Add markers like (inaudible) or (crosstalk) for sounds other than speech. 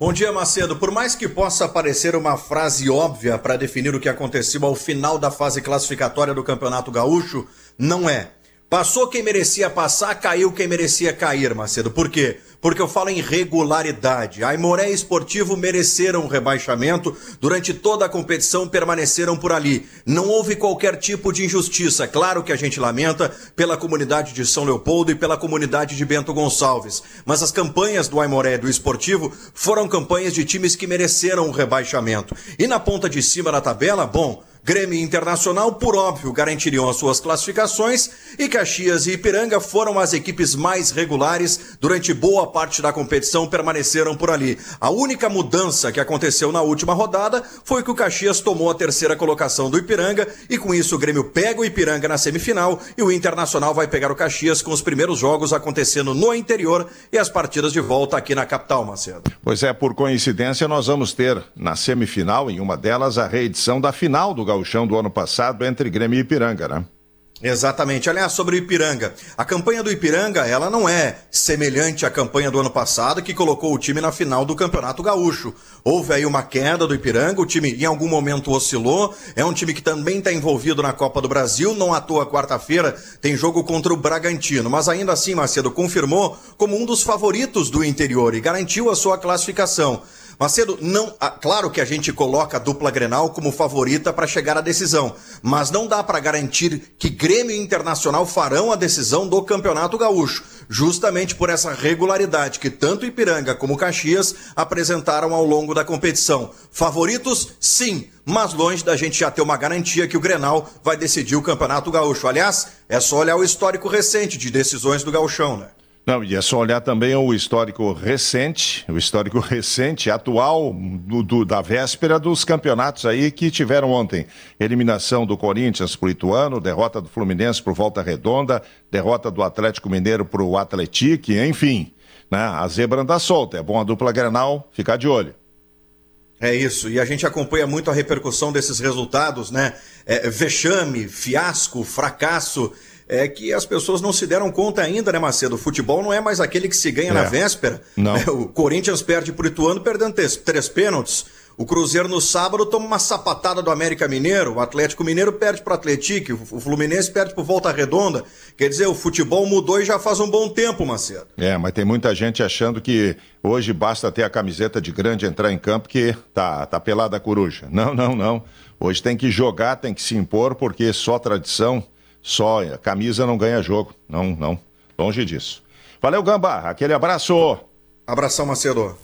Bom dia, Macedo. Por mais que possa parecer uma frase óbvia para definir o que aconteceu ao final da fase classificatória do Campeonato Gaúcho, não é. Passou quem merecia passar, caiu quem merecia cair, Macedo. Por quê? Porque eu falo em regularidade. Aimoré e Esportivo mereceram o rebaixamento. Durante toda a competição permaneceram por ali. Não houve qualquer tipo de injustiça. Claro que a gente lamenta pela comunidade de São Leopoldo e pela comunidade de Bento Gonçalves. Mas as campanhas do Aimoré e do Esportivo foram campanhas de times que mereceram o rebaixamento. E na ponta de cima da tabela, bom, Grêmio Internacional, por óbvio, garantiriam as suas classificações e Caxias e Ipiranga foram as equipes mais regulares durante boa parte da competição, permaneceram por ali. A única mudança que aconteceu na última rodada foi que o Caxias tomou a terceira colocação do Ipiranga e com isso o Grêmio pega o Ipiranga na semifinal e o Internacional vai pegar o Caxias com os primeiros jogos acontecendo no interior e as partidas de volta aqui na capital, Macedo. Pois é, por coincidência, nós vamos ter na semifinal, em uma delas, a reedição da final do gauchão do ano passado entre Grêmio e Ipiranga, né? Exatamente. Aliás, sobre o Ipiranga. A campanha do Ipiranga, ela não é semelhante à campanha do ano passado, que colocou o time na final do Campeonato Gaúcho. Houve aí uma queda do Ipiranga, o time em algum momento oscilou. É um time que também está envolvido na Copa do Brasil. Não à toa, quarta-feira, tem jogo contra o Bragantino. Mas ainda assim, Macedo confirmou como um dos favoritos do interior e garantiu a sua classificação. Macedo, não, ah, claro que a gente coloca a dupla Grenal como favorita para chegar à decisão, mas não dá para garantir que Grêmio e Internacional farão a decisão do Campeonato Gaúcho, justamente por essa regularidade que tanto Ipiranga como Caxias apresentaram ao longo da competição. Favoritos, sim, mas longe da gente já ter uma garantia que o Grenal vai decidir o Campeonato Gaúcho. Aliás, é só olhar o histórico recente de decisões do Gauchão, né? Não, e é só olhar também o histórico recente, o histórico (laughs) recente, atual, do, do, da véspera dos campeonatos aí que tiveram ontem. Eliminação do Corinthians para o Ituano, derrota do Fluminense por Volta Redonda, derrota do Atlético Mineiro para o Atlético, enfim. Né? A zebra anda solta, é bom a dupla Grenal ficar de olho. É isso, e a gente acompanha muito a repercussão desses resultados, né? É, vexame, fiasco, fracasso é que as pessoas não se deram conta ainda, né, Macedo? O futebol não é mais aquele que se ganha é. na véspera. Não. É, o Corinthians perde pro Ituano perdendo três, três pênaltis. O Cruzeiro no sábado toma uma sapatada do América Mineiro, o Atlético Mineiro perde para o Atlético, o Fluminense perde para Volta Redonda. Quer dizer, o futebol mudou e já faz um bom tempo, Macedo. É, mas tem muita gente achando que hoje basta ter a camiseta de grande entrar em campo que tá, tá pelada a coruja. Não, não, não. Hoje tem que jogar, tem que se impor, porque só tradição só camisa não ganha jogo. Não, não. Longe disso. Valeu, Gamba. Aquele abraço. Abração, Macedo.